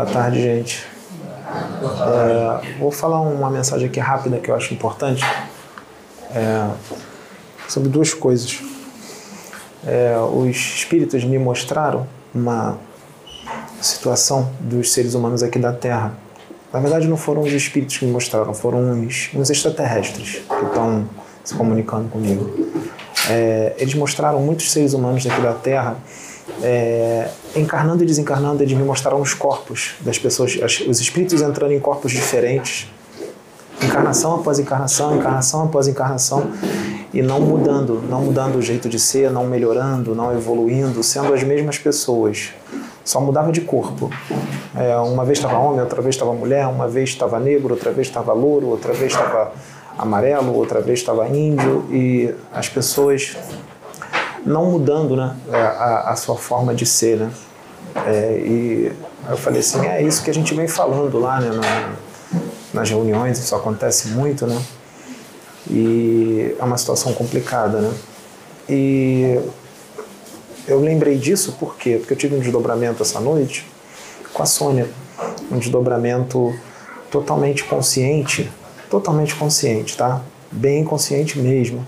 Boa tarde, gente. É, vou falar uma mensagem aqui rápida que eu acho importante é, sobre duas coisas. É, os espíritos me mostraram uma situação dos seres humanos aqui da Terra. Na verdade, não foram os espíritos que me mostraram, foram uns, uns extraterrestres que estão se comunicando comigo. É, eles mostraram muitos seres humanos daqui da Terra é, encarnando e desencarnando, eles me mostraram os corpos das pessoas, os espíritos entrando em corpos diferentes, encarnação após encarnação, encarnação após encarnação, e não mudando, não mudando o jeito de ser, não melhorando, não evoluindo, sendo as mesmas pessoas. Só mudava de corpo. É, uma vez estava homem, outra vez estava mulher, uma vez estava negro, outra vez estava louro, outra vez estava amarelo, outra vez estava índio, e as pessoas não mudando né, a, a sua forma de ser. Né? É, e eu falei assim, é isso que a gente vem falando lá né, na, nas reuniões, isso acontece muito, né? E é uma situação complicada, né? E eu lembrei disso por quê? Porque eu tive um desdobramento essa noite com a Sônia, um desdobramento totalmente consciente, totalmente consciente, tá? Bem consciente mesmo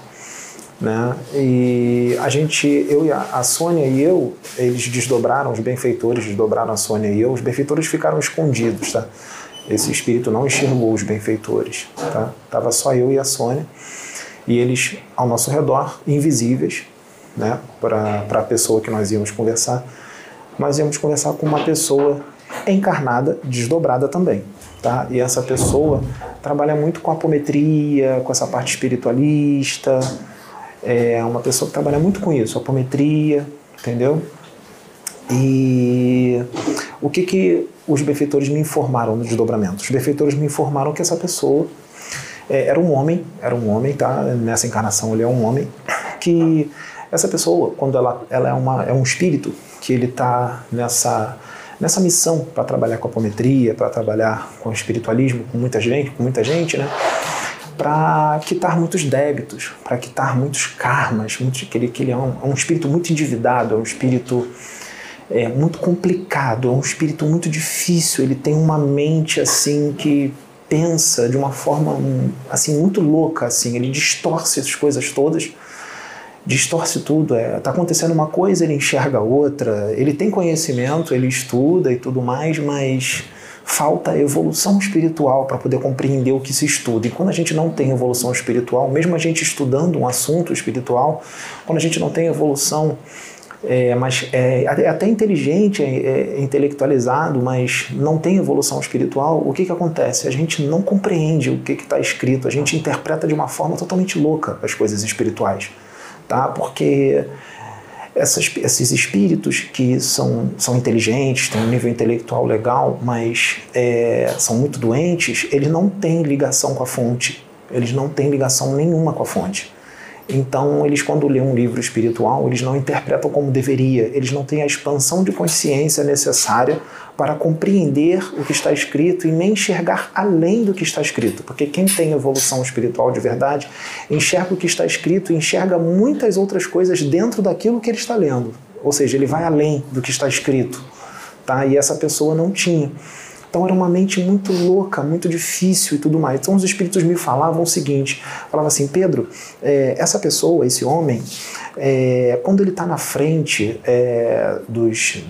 né? E a gente, eu e a, a Sônia e eu, eles desdobraram, os benfeitores desdobraram a Sônia e eu, os benfeitores ficaram escondidos, tá? Esse espírito não enxergou os benfeitores, tá? Tava só eu e a Sônia e eles ao nosso redor, invisíveis, né? Para a pessoa que nós íamos conversar, nós íamos conversar com uma pessoa encarnada, desdobrada também, tá? E essa pessoa trabalha muito com apometria, com essa parte espiritualista, é uma pessoa que trabalha muito com isso, apometria, entendeu? E o que, que os benfeitores me informaram no desdobramento? Os benfeitores me informaram que essa pessoa é, era um homem, era um homem, tá? Nessa encarnação ele é um homem, que essa pessoa, quando ela, ela é, uma, é um espírito, que ele está nessa, nessa missão para trabalhar com apometria, para trabalhar com espiritualismo, com muita gente, com muita gente, né? Para quitar muitos débitos, para quitar muitos karmas, muito, que, ele, que ele é um, é um espírito muito endividado, é um espírito é, muito complicado, é um espírito muito difícil, ele tem uma mente assim que pensa de uma forma assim muito louca, assim, ele distorce as coisas todas, distorce tudo, é, tá acontecendo uma coisa, ele enxerga outra, ele tem conhecimento, ele estuda e tudo mais, mas falta evolução espiritual para poder compreender o que se estuda. E quando a gente não tem evolução espiritual, mesmo a gente estudando um assunto espiritual, quando a gente não tem evolução, é, mas é, é até inteligente, é, é, intelectualizado, mas não tem evolução espiritual, o que, que acontece? A gente não compreende o que está escrito, a gente interpreta de uma forma totalmente louca as coisas espirituais, tá? Porque essas, esses espíritos que são, são inteligentes, têm um nível intelectual legal, mas é, são muito doentes, eles não têm ligação com a fonte, eles não têm ligação nenhuma com a fonte. Então, eles, quando lêem um livro espiritual, eles não interpretam como deveria, eles não têm a expansão de consciência necessária para compreender o que está escrito e nem enxergar além do que está escrito. Porque quem tem evolução espiritual de verdade enxerga o que está escrito e enxerga muitas outras coisas dentro daquilo que ele está lendo. Ou seja, ele vai além do que está escrito. Tá? E essa pessoa não tinha. Então era uma mente muito louca, muito difícil e tudo mais. Então os espíritos me falavam o seguinte: falavam assim, Pedro, é, essa pessoa, esse homem, é, quando ele está na frente é, dos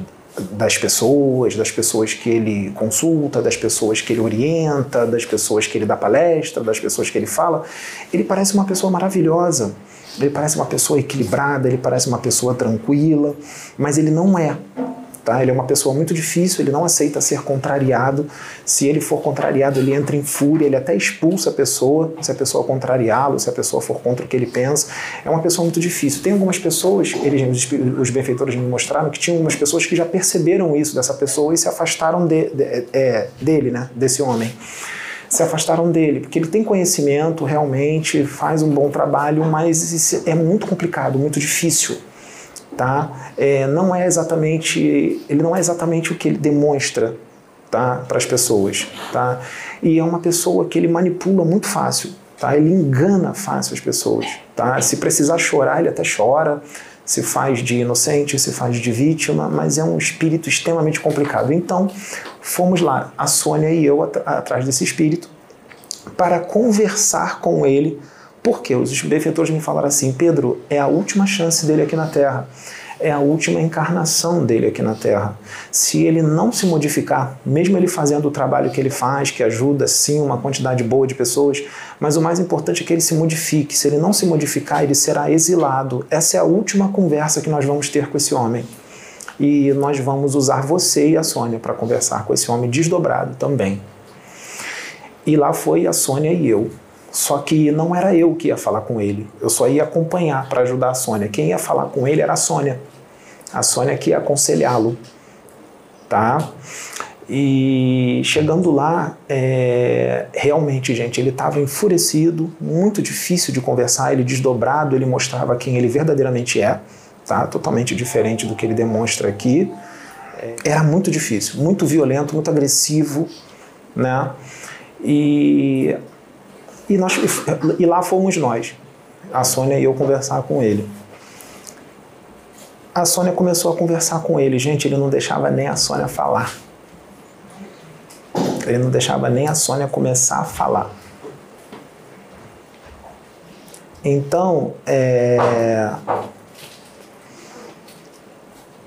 das pessoas, das pessoas que ele consulta, das pessoas que ele orienta, das pessoas que ele dá palestra, das pessoas que ele fala, ele parece uma pessoa maravilhosa. Ele parece uma pessoa equilibrada, ele parece uma pessoa tranquila, mas ele não é. Tá? Ele é uma pessoa muito difícil, ele não aceita ser contrariado. Se ele for contrariado, ele entra em fúria, ele até expulsa a pessoa, se a pessoa contrariá-lo, se a pessoa for contra o que ele pensa. É uma pessoa muito difícil. Tem algumas pessoas, eles, os benfeitores me mostraram que tinham algumas pessoas que já perceberam isso dessa pessoa e se afastaram de, de, é, dele, né? desse homem se afastaram dele, porque ele tem conhecimento, realmente faz um bom trabalho, mas é muito complicado, muito difícil tá? É, não é exatamente, ele não é exatamente o que ele demonstra, tá? Para as pessoas, tá? E é uma pessoa que ele manipula muito fácil, tá? Ele engana fácil as pessoas, tá? Se precisar chorar, ele até chora. se faz de inocente, se faz de vítima, mas é um espírito extremamente complicado. Então, fomos lá, a Sônia e eu at atrás desse espírito, para conversar com ele, porque os benfeitores me falaram assim: Pedro, é a última chance dele aqui na Terra é a última encarnação dele aqui na Terra. Se ele não se modificar, mesmo ele fazendo o trabalho que ele faz, que ajuda sim uma quantidade boa de pessoas, mas o mais importante é que ele se modifique. Se ele não se modificar, ele será exilado. Essa é a última conversa que nós vamos ter com esse homem. E nós vamos usar você e a Sônia para conversar com esse homem desdobrado também. E lá foi a Sônia e eu. Só que não era eu que ia falar com ele, eu só ia acompanhar para ajudar a Sônia. Quem ia falar com ele era a Sônia a Sônia que ia aconselhá-lo, tá? E chegando lá, é, realmente, gente, ele estava enfurecido, muito difícil de conversar, ele desdobrado, ele mostrava quem ele verdadeiramente é, tá? Totalmente diferente do que ele demonstra aqui. Era muito difícil, muito violento, muito agressivo, né? E, e, nós, e lá fomos nós, a Sônia e eu conversar com ele a Sônia começou a conversar com ele. Gente, ele não deixava nem a Sônia falar. Ele não deixava nem a Sônia começar a falar. Então, é...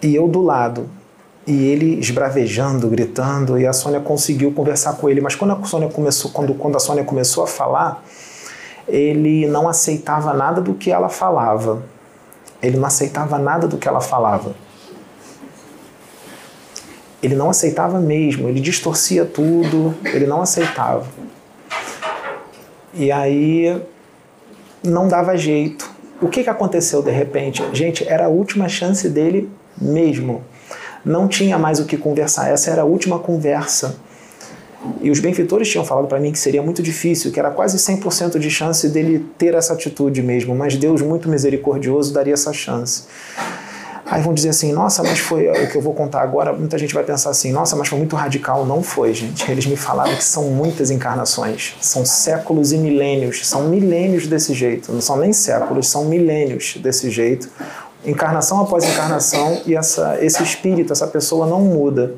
e eu do lado, e ele esbravejando, gritando, e a Sônia conseguiu conversar com ele. Mas quando a Sônia começou, quando, quando a Sônia começou a falar, ele não aceitava nada do que ela falava ele não aceitava nada do que ela falava. Ele não aceitava mesmo, ele distorcia tudo, ele não aceitava. E aí não dava jeito. O que, que aconteceu de repente? Gente, era a última chance dele mesmo. Não tinha mais o que conversar, essa era a última conversa. E os benfeitores tinham falado para mim que seria muito difícil, que era quase 100% de chance dele ter essa atitude mesmo, mas Deus, muito misericordioso, daria essa chance. Aí vão dizer assim: nossa, mas foi o que eu vou contar agora. Muita gente vai pensar assim: nossa, mas foi muito radical. Não foi, gente. Eles me falaram que são muitas encarnações, são séculos e milênios, são milênios desse jeito. Não são nem séculos, são milênios desse jeito. Encarnação após encarnação, e essa, esse espírito, essa pessoa não muda.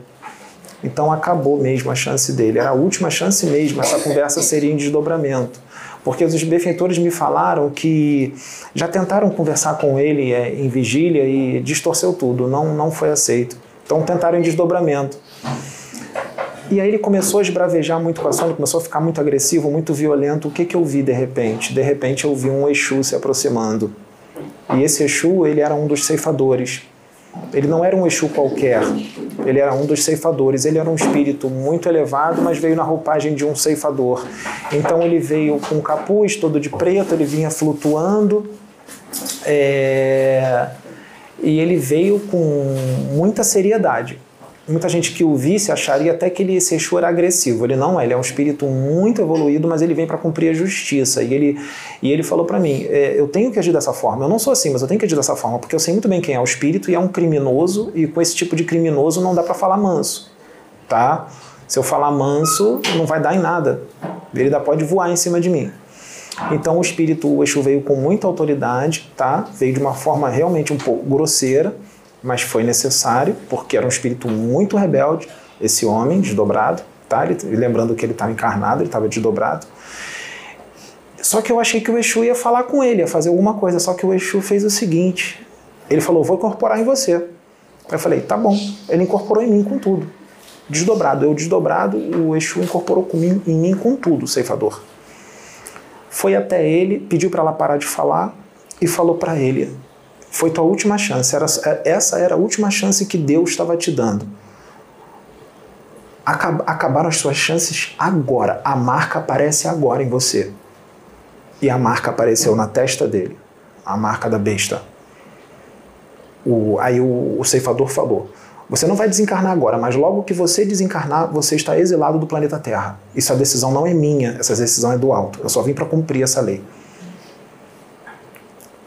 Então acabou mesmo a chance dele. Era a última chance mesmo, essa conversa seria em desdobramento. Porque os benfeitores me falaram que já tentaram conversar com ele é, em vigília e distorceu tudo, não, não foi aceito. Então tentaram em desdobramento. E aí ele começou a esbravejar muito com a Sônia, começou a ficar muito agressivo, muito violento. O que, que eu vi de repente? De repente eu vi um Exu se aproximando. E esse Exu, ele era um dos ceifadores. Ele não era um Exu qualquer, ele era um dos ceifadores. Ele era um espírito muito elevado, mas veio na roupagem de um ceifador. Então ele veio com capuz todo de preto, ele vinha flutuando. É... E ele veio com muita seriedade muita gente que o visse acharia até que ele, esse Exu era agressivo. Ele não é, ele é um espírito muito evoluído, mas ele vem para cumprir a justiça. E ele, e ele falou para mim: é, eu tenho que agir dessa forma. Eu não sou assim, mas eu tenho que agir dessa forma, porque eu sei muito bem quem é o espírito e é um criminoso, e com esse tipo de criminoso não dá para falar manso. Tá? Se eu falar manso, não vai dar em nada. Ele ainda pode voar em cima de mim. Então o espírito, o Exu veio com muita autoridade, tá? Veio de uma forma realmente um pouco grosseira mas foi necessário, porque era um espírito muito rebelde, esse homem desdobrado, tá? Ele, lembrando que ele estava encarnado, ele estava desdobrado. Só que eu achei que o Exu ia falar com ele, ia fazer alguma coisa, só que o Exu fez o seguinte: ele falou, vou incorporar em você. Eu falei, tá bom. Ele incorporou em mim com tudo. Desdobrado. Eu desdobrado, o Exu incorporou com mim, em mim com tudo, ceifador. Foi até ele, pediu para ela parar de falar e falou para ele: foi tua última chance. Era, essa era a última chance que Deus estava te dando. Acabaram as suas chances agora. A marca aparece agora em você. E a marca apareceu na testa dele. A marca da besta. O, aí o, o ceifador falou: Você não vai desencarnar agora, mas logo que você desencarnar, você está exilado do planeta Terra. Isso a decisão não é minha, essa decisão é do alto. Eu só vim para cumprir essa lei.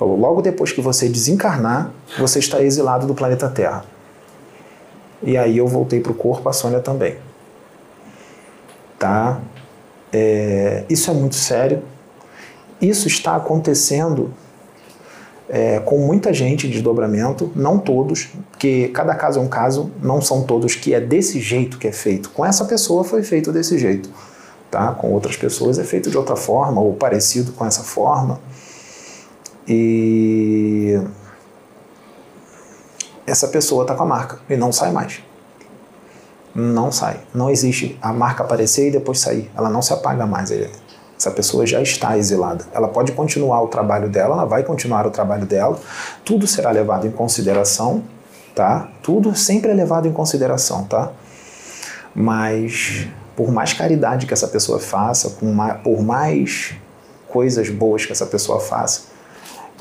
Falou, logo depois que você desencarnar, você está exilado do planeta Terra. E aí eu voltei para o corpo, a Sônia também. Tá? É, isso é muito sério. Isso está acontecendo é, com muita gente de desdobramento, não todos, porque cada caso é um caso, não são todos que é desse jeito que é feito. Com essa pessoa foi feito desse jeito, tá? Com outras pessoas é feito de outra forma ou parecido com essa forma. E essa pessoa está com a marca e não sai mais. Não sai. Não existe a marca aparecer e depois sair. Ela não se apaga mais. Essa pessoa já está exilada. Ela pode continuar o trabalho dela, ela vai continuar o trabalho dela, tudo será levado em consideração, tá? Tudo sempre é levado em consideração, tá? Mas por mais caridade que essa pessoa faça, por mais coisas boas que essa pessoa faça,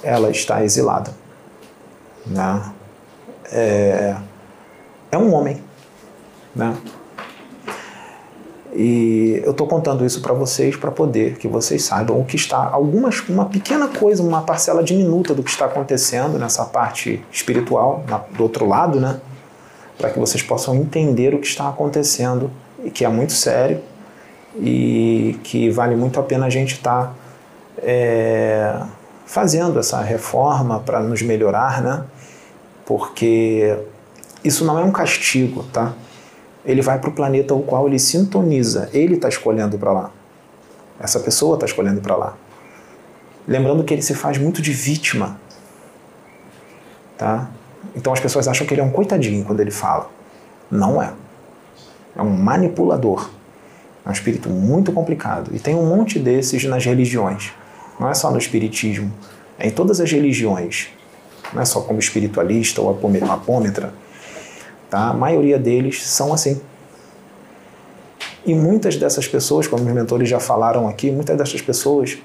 ela está exilada. Né? É, é um homem. Né? E eu estou contando isso para vocês para poder que vocês saibam o que está, algumas, uma pequena coisa, uma parcela diminuta do que está acontecendo nessa parte espiritual, na, do outro lado, né? Para que vocês possam entender o que está acontecendo e que é muito sério e que vale muito a pena a gente estar tá, é, fazendo essa reforma para nos melhorar, né? Porque isso não é um castigo, tá? ele vai para o planeta o qual ele sintoniza. Ele está escolhendo para lá. Essa pessoa está escolhendo para lá. Lembrando que ele se faz muito de vítima. Tá? Então as pessoas acham que ele é um coitadinho quando ele fala. Não é. É um manipulador. É um espírito muito complicado. E tem um monte desses nas religiões. Não é só no espiritismo. É em todas as religiões. Não é só como espiritualista ou apômetra Tá? A maioria deles são assim. E muitas dessas pessoas, como os mentores já falaram aqui, muitas dessas pessoas,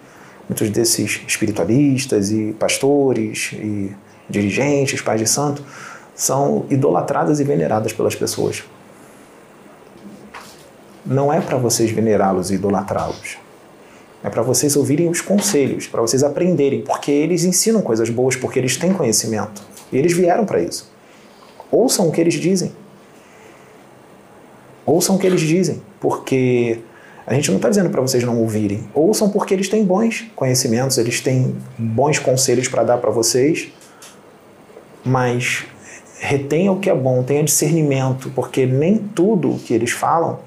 muitos desses espiritualistas e pastores e dirigentes, pais de santo, são idolatradas e veneradas pelas pessoas. Não é para vocês venerá-los e idolatrá-los. É para vocês ouvirem os conselhos, para vocês aprenderem, porque eles ensinam coisas boas, porque eles têm conhecimento. E eles vieram para isso. Ouçam o que eles dizem. Ouçam o que eles dizem, porque a gente não está dizendo para vocês não ouvirem. Ouçam porque eles têm bons conhecimentos, eles têm bons conselhos para dar para vocês, mas retenha o que é bom, tenha discernimento, porque nem tudo que eles falam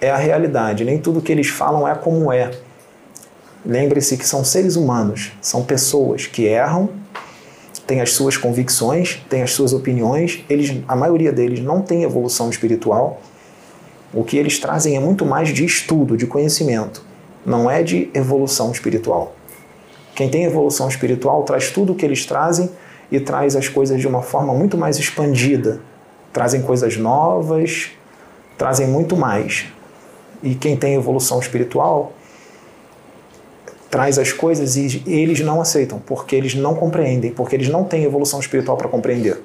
é a realidade, nem tudo que eles falam é como é. Lembre-se que são seres humanos, são pessoas que erram tem as suas convicções, tem as suas opiniões, eles, a maioria deles não tem evolução espiritual. O que eles trazem é muito mais de estudo, de conhecimento, não é de evolução espiritual. Quem tem evolução espiritual traz tudo o que eles trazem e traz as coisas de uma forma muito mais expandida. Trazem coisas novas, trazem muito mais. E quem tem evolução espiritual traz as coisas e eles não aceitam, porque eles não compreendem, porque eles não têm evolução espiritual para compreender.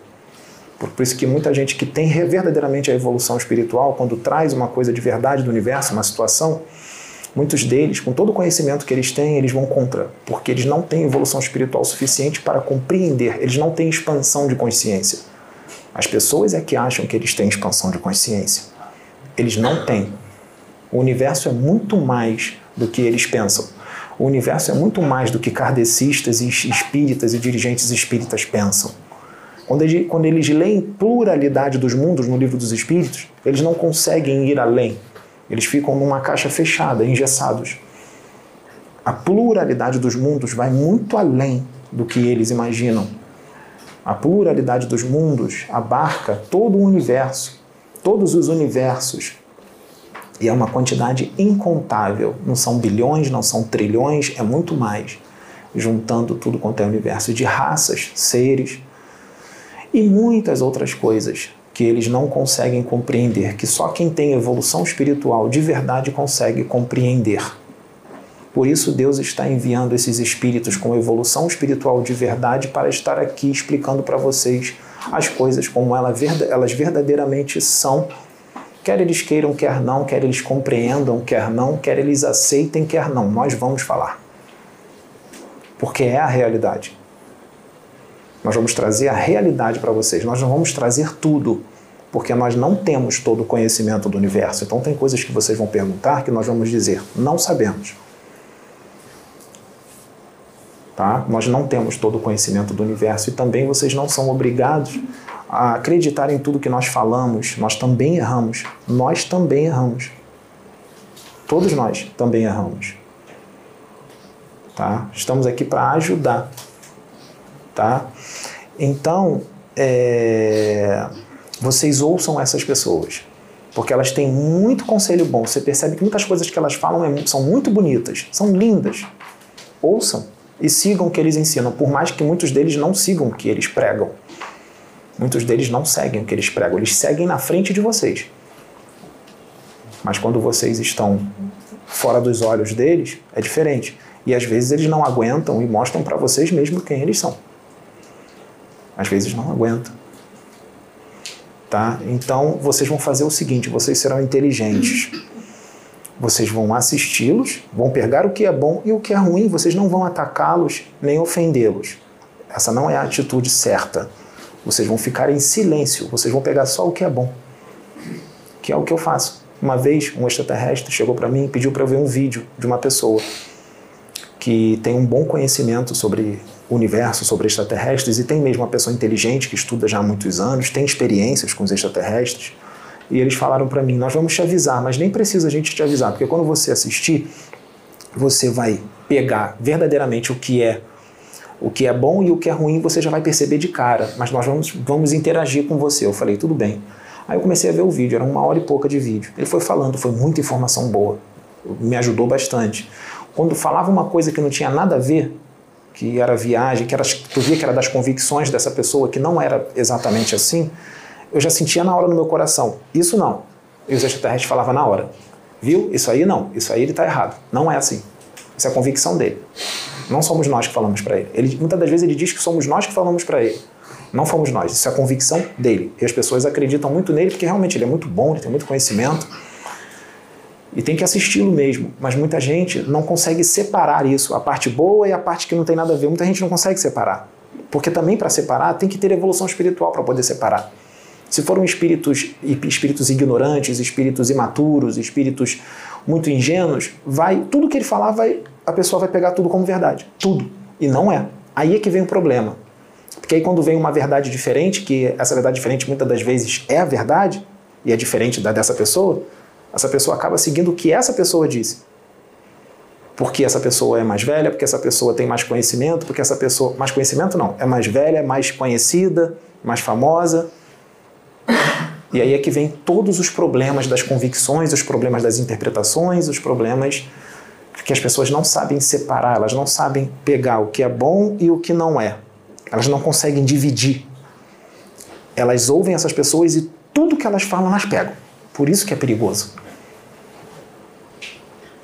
Por isso que muita gente que tem verdadeiramente a evolução espiritual, quando traz uma coisa de verdade do universo, uma situação, muitos deles, com todo o conhecimento que eles têm, eles vão contra, porque eles não têm evolução espiritual suficiente para compreender, eles não têm expansão de consciência. As pessoas é que acham que eles têm expansão de consciência. Eles não têm. O universo é muito mais do que eles pensam. O universo é muito mais do que kardecistas espíritas e dirigentes espíritas pensam. Quando, eles, quando eles leem pluralidade dos mundos no livro dos espíritos, eles não conseguem ir além. Eles ficam numa caixa fechada, engessados. A pluralidade dos mundos vai muito além do que eles imaginam. A pluralidade dos mundos abarca todo o universo, todos os universos, e é uma quantidade incontável. Não são bilhões, não são trilhões, é muito mais. Juntando tudo quanto é universo de raças, seres e muitas outras coisas que eles não conseguem compreender, que só quem tem evolução espiritual de verdade consegue compreender. Por isso, Deus está enviando esses espíritos com evolução espiritual de verdade para estar aqui explicando para vocês as coisas como elas verdadeiramente são Quer eles queiram, quer não, quer eles compreendam, quer não, quer eles aceitem, quer não. Nós vamos falar. Porque é a realidade. Nós vamos trazer a realidade para vocês. Nós não vamos trazer tudo, porque nós não temos todo o conhecimento do universo. Então, tem coisas que vocês vão perguntar que nós vamos dizer: não sabemos. Tá? Nós não temos todo o conhecimento do universo e também vocês não são obrigados acreditar em tudo que nós falamos. Nós também erramos. Nós também erramos. Todos nós também erramos. Tá? Estamos aqui para ajudar. Tá? Então, é... vocês ouçam essas pessoas porque elas têm muito conselho bom. Você percebe que muitas coisas que elas falam é são muito bonitas, são lindas. Ouçam e sigam o que eles ensinam, por mais que muitos deles não sigam o que eles pregam. Muitos deles não seguem o que eles pregam, eles seguem na frente de vocês. Mas quando vocês estão fora dos olhos deles, é diferente. E às vezes eles não aguentam e mostram para vocês mesmo quem eles são. Às vezes não aguentam. Tá? Então vocês vão fazer o seguinte: vocês serão inteligentes vocês vão assisti-los, vão pegar o que é bom e o que é ruim, vocês não vão atacá-los nem ofendê-los. Essa não é a atitude certa. Vocês vão ficar em silêncio, vocês vão pegar só o que é bom, que é o que eu faço. Uma vez, um extraterrestre chegou para mim e pediu para eu ver um vídeo de uma pessoa que tem um bom conhecimento sobre o universo, sobre extraterrestres, e tem mesmo uma pessoa inteligente que estuda já há muitos anos, tem experiências com os extraterrestres e eles falaram para mim: Nós vamos te avisar, mas nem precisa a gente te avisar, porque quando você assistir, você vai pegar verdadeiramente o que é o que é bom e o que é ruim você já vai perceber de cara, mas nós vamos, vamos interagir com você. Eu falei, tudo bem. Aí eu comecei a ver o vídeo, era uma hora e pouca de vídeo. Ele foi falando, foi muita informação boa, me ajudou bastante. Quando falava uma coisa que não tinha nada a ver, que era viagem, que era, tu via que era das convicções dessa pessoa, que não era exatamente assim, eu já sentia na hora no meu coração. Isso não. E os extraterrestres falavam na hora. Viu? Isso aí não. Isso aí ele está errado. Não é assim. Isso é a convicção dele. Não somos nós que falamos para ele. ele. Muitas das vezes ele diz que somos nós que falamos para ele. Não fomos nós. Isso é a convicção dele. E as pessoas acreditam muito nele porque realmente ele é muito bom, ele tem muito conhecimento. E tem que assisti-lo mesmo. Mas muita gente não consegue separar isso, a parte boa e a parte que não tem nada a ver. Muita gente não consegue separar. Porque também para separar tem que ter evolução espiritual para poder separar. Se foram espíritos, espíritos ignorantes, espíritos imaturos, espíritos muito ingênuos, vai tudo que ele falar vai a pessoa vai pegar tudo como verdade, tudo. E não é. Aí é que vem o problema. Porque aí quando vem uma verdade diferente, que essa verdade diferente muitas das vezes é a verdade e é diferente da dessa pessoa, essa pessoa acaba seguindo o que essa pessoa disse. Porque essa pessoa é mais velha, porque essa pessoa tem mais conhecimento, porque essa pessoa. Mais conhecimento não, é mais velha, é mais conhecida, mais famosa. E aí é que vem todos os problemas das convicções, os problemas das interpretações, os problemas que as pessoas não sabem separar, elas não sabem pegar o que é bom e o que não é. Elas não conseguem dividir. Elas ouvem essas pessoas e tudo que elas falam elas pegam. Por isso que é perigoso.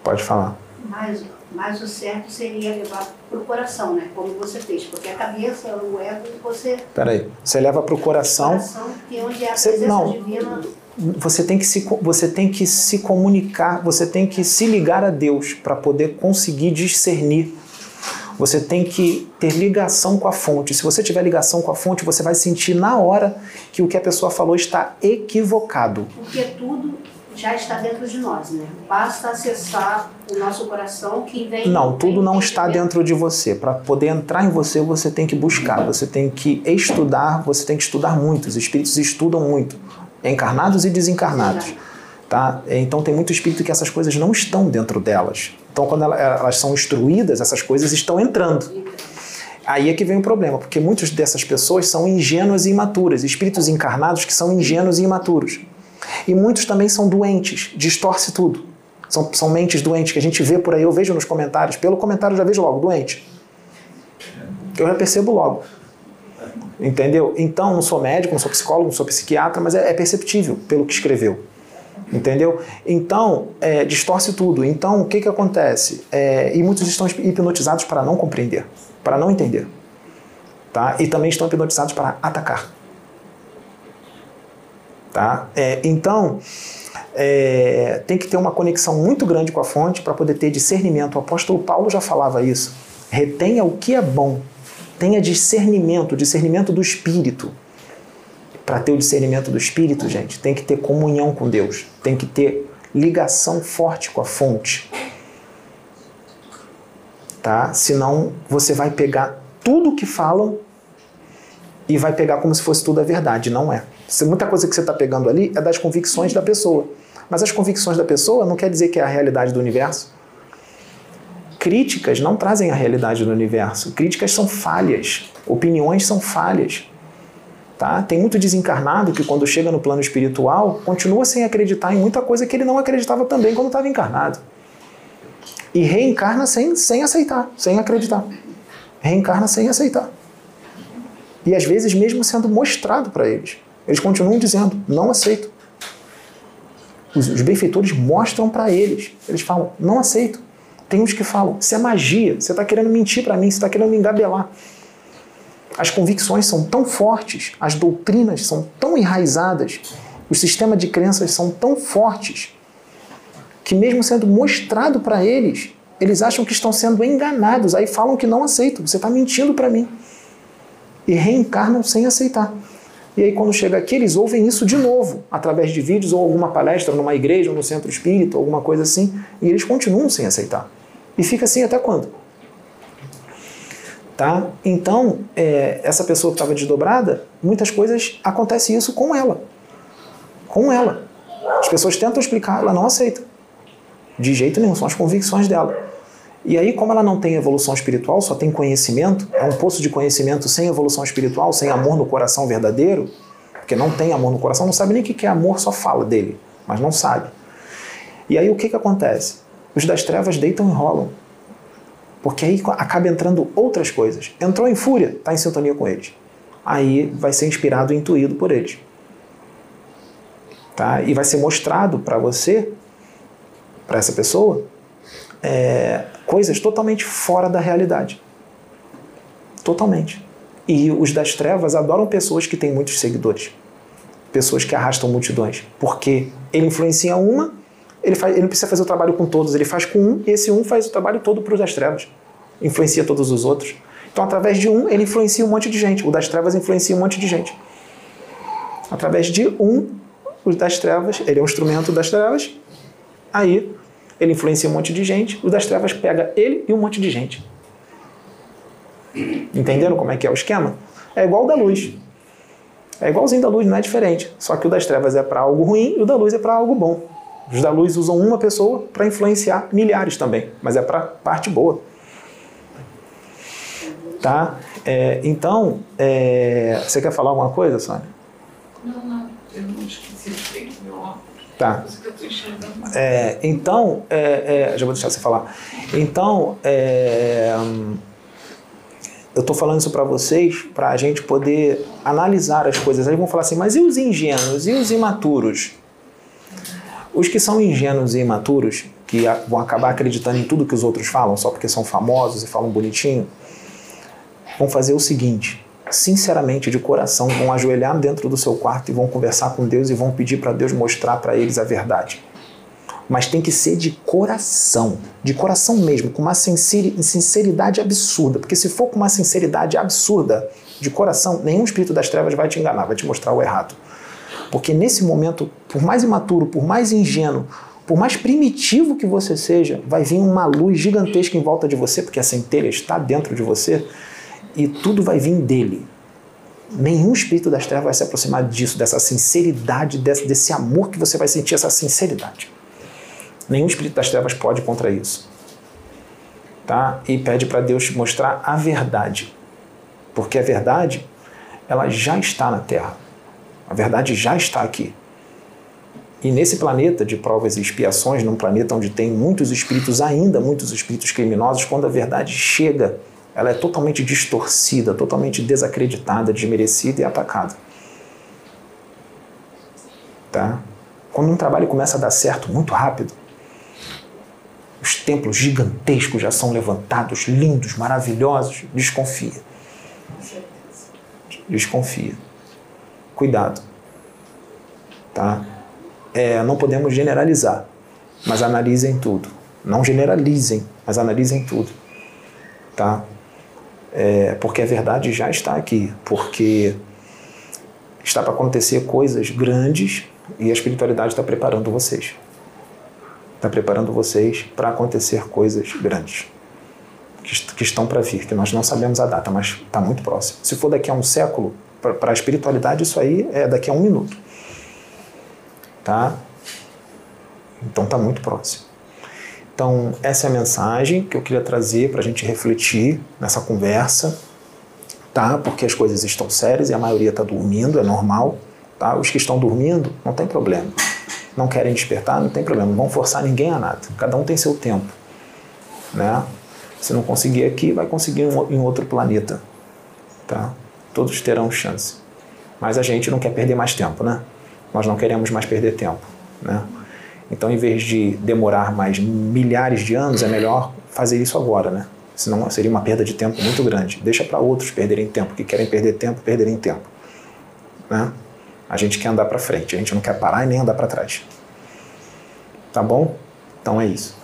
Pode falar. Mas mas o certo seria levar para o coração, né? Como você fez, porque a cabeça, o ego, você. Peraí, você leva para o coração. coração que é onde é a você, presença não, divina. Você tem, que se, você tem que se comunicar, você tem que se ligar a Deus para poder conseguir discernir. Você tem que ter ligação com a fonte. Se você tiver ligação com a fonte, você vai sentir na hora que o que a pessoa falou está equivocado. Porque tudo já está dentro de nós, né? Basta acessar o nosso coração que vem. Não, tudo não está dentro de você. Para poder entrar em você, você tem que buscar, você tem que estudar, você tem que estudar muito. Os espíritos estudam muito, encarnados e desencarnados. Tá? Então tem muito espírito que essas coisas não estão dentro delas. Então quando elas são instruídas, essas coisas estão entrando. Aí é que vem o problema, porque muitas dessas pessoas são ingênuas e imaturas, espíritos encarnados que são ingênuos e imaturos. E muitos também são doentes, distorce tudo. São, são mentes doentes que a gente vê por aí, eu vejo nos comentários, pelo comentário já vejo logo, doente. Eu já percebo logo. Entendeu? Então, não sou médico, não sou psicólogo, não sou psiquiatra, mas é, é perceptível pelo que escreveu. Entendeu? Então, é, distorce tudo. Então, o que, que acontece? É, e muitos estão hipnotizados para não compreender, para não entender. Tá? E também estão hipnotizados para atacar. Tá? É, então, é, tem que ter uma conexão muito grande com a fonte para poder ter discernimento. O apóstolo Paulo já falava isso. Retenha o que é bom. Tenha discernimento, discernimento do espírito. Para ter o discernimento do espírito, gente, tem que ter comunhão com Deus, tem que ter ligação forte com a fonte. tá? Senão você vai pegar tudo que falam e vai pegar como se fosse tudo a verdade. Não é. Muita coisa que você está pegando ali é das convicções da pessoa. Mas as convicções da pessoa não quer dizer que é a realidade do universo. Críticas não trazem a realidade do universo. Críticas são falhas. Opiniões são falhas. Tá? Tem muito desencarnado que, quando chega no plano espiritual, continua sem acreditar em muita coisa que ele não acreditava também quando estava encarnado. E reencarna sem, sem aceitar, sem acreditar. Reencarna sem aceitar. E às vezes, mesmo sendo mostrado para eles, eles continuam dizendo: não aceito. Os, os benfeitores mostram para eles. Eles falam: não aceito. Tem uns que falam: isso é magia, você está querendo mentir para mim, você está querendo me engabelar. As convicções são tão fortes, as doutrinas são tão enraizadas, os sistemas de crenças são tão fortes, que mesmo sendo mostrado para eles, eles acham que estão sendo enganados, aí falam que não aceitam, você está mentindo para mim. E reencarnam sem aceitar. E aí, quando chega aqui, eles ouvem isso de novo, através de vídeos ou alguma palestra numa igreja ou no centro espírita, alguma coisa assim, e eles continuam sem aceitar. E fica assim até quando? Tá? Então, é, essa pessoa que estava desdobrada, muitas coisas acontece isso com ela. Com ela. As pessoas tentam explicar, ela não aceita. De jeito nenhum, são as convicções dela. E aí, como ela não tem evolução espiritual, só tem conhecimento, é um poço de conhecimento sem evolução espiritual, sem amor no coração verdadeiro, porque não tem amor no coração, não sabe nem o que é amor, só fala dele, mas não sabe. E aí o que, que acontece? Os das trevas deitam e rolam. Porque aí acaba entrando outras coisas. Entrou em fúria, está em sintonia com eles. Aí vai ser inspirado e intuído por eles. Tá? E vai ser mostrado para você, para essa pessoa, é, coisas totalmente fora da realidade. Totalmente. E os das trevas adoram pessoas que têm muitos seguidores. Pessoas que arrastam multidões. Porque ele influencia uma ele, faz, ele não precisa fazer o trabalho com todos, ele faz com um, e esse um faz o trabalho todo para os das trevas. Influencia todos os outros. Então, através de um, ele influencia um monte de gente. O das trevas influencia um monte de gente. Através de um, o das trevas, ele é um instrumento das trevas, aí ele influencia um monte de gente, o das trevas pega ele e um monte de gente. Entenderam como é que é o esquema? É igual o da luz. É igualzinho da luz, não é diferente. Só que o das trevas é para algo ruim e o da luz é para algo bom. Os da luz usam uma pessoa para influenciar milhares também, mas é para parte boa. Tá? É, então, é, você quer falar alguma coisa, Sônia? Não, não, eu não esqueci de ter meu óculos. Tá. É, então, é, é, já vou deixar você falar. Então, é, eu estou falando isso para vocês para a gente poder analisar as coisas. Aí vão falar assim, mas e os ingênuos? E os imaturos? Os que são ingênuos e imaturos, que vão acabar acreditando em tudo que os outros falam só porque são famosos e falam bonitinho, vão fazer o seguinte: sinceramente, de coração, vão ajoelhar dentro do seu quarto e vão conversar com Deus e vão pedir para Deus mostrar para eles a verdade. Mas tem que ser de coração, de coração mesmo, com uma sinceridade absurda. Porque se for com uma sinceridade absurda, de coração, nenhum espírito das trevas vai te enganar, vai te mostrar o errado. Porque nesse momento, por mais imaturo, por mais ingênuo, por mais primitivo que você seja, vai vir uma luz gigantesca em volta de você, porque a centelha está dentro de você, e tudo vai vir dele. Nenhum espírito das trevas vai se aproximar disso, dessa sinceridade, desse, desse amor que você vai sentir, essa sinceridade. Nenhum espírito das trevas pode contra isso. Tá? E pede para Deus mostrar a verdade. Porque a verdade, ela já está na Terra. A verdade já está aqui. E nesse planeta de provas e expiações, num planeta onde tem muitos espíritos, ainda muitos espíritos criminosos, quando a verdade chega, ela é totalmente distorcida, totalmente desacreditada, desmerecida e atacada. Tá? Quando um trabalho começa a dar certo muito rápido, os templos gigantescos já são levantados, lindos, maravilhosos, desconfia. Desconfia cuidado. Tá? É, não podemos generalizar, mas analisem tudo. Não generalizem, mas analisem tudo. Tá? É, porque a verdade já está aqui, porque está para acontecer coisas grandes e a espiritualidade está preparando vocês. Está preparando vocês para acontecer coisas grandes. que, que estão para vir, que nós não sabemos a data, mas está muito próximo. Se for daqui a um século, para a espiritualidade isso aí é daqui a um minuto. Tá? Então está muito próximo. Então, essa é a mensagem que eu queria trazer para a gente refletir nessa conversa, tá? Porque as coisas estão sérias e a maioria está dormindo, é normal, tá? Os que estão dormindo, não tem problema. Não querem despertar, não tem problema. Não vão forçar ninguém a nada. Cada um tem seu tempo, né? Se não conseguir aqui, vai conseguir em outro planeta, tá? Todos terão chance. Mas a gente não quer perder mais tempo, né? Nós não queremos mais perder tempo, né? Então, em vez de demorar mais milhares de anos, é melhor fazer isso agora, né? Senão seria uma perda de tempo muito grande. Deixa para outros perderem tempo, que querem perder tempo, perderem tempo. Né? A gente quer andar para frente, a gente não quer parar e nem andar para trás. Tá bom? Então é isso.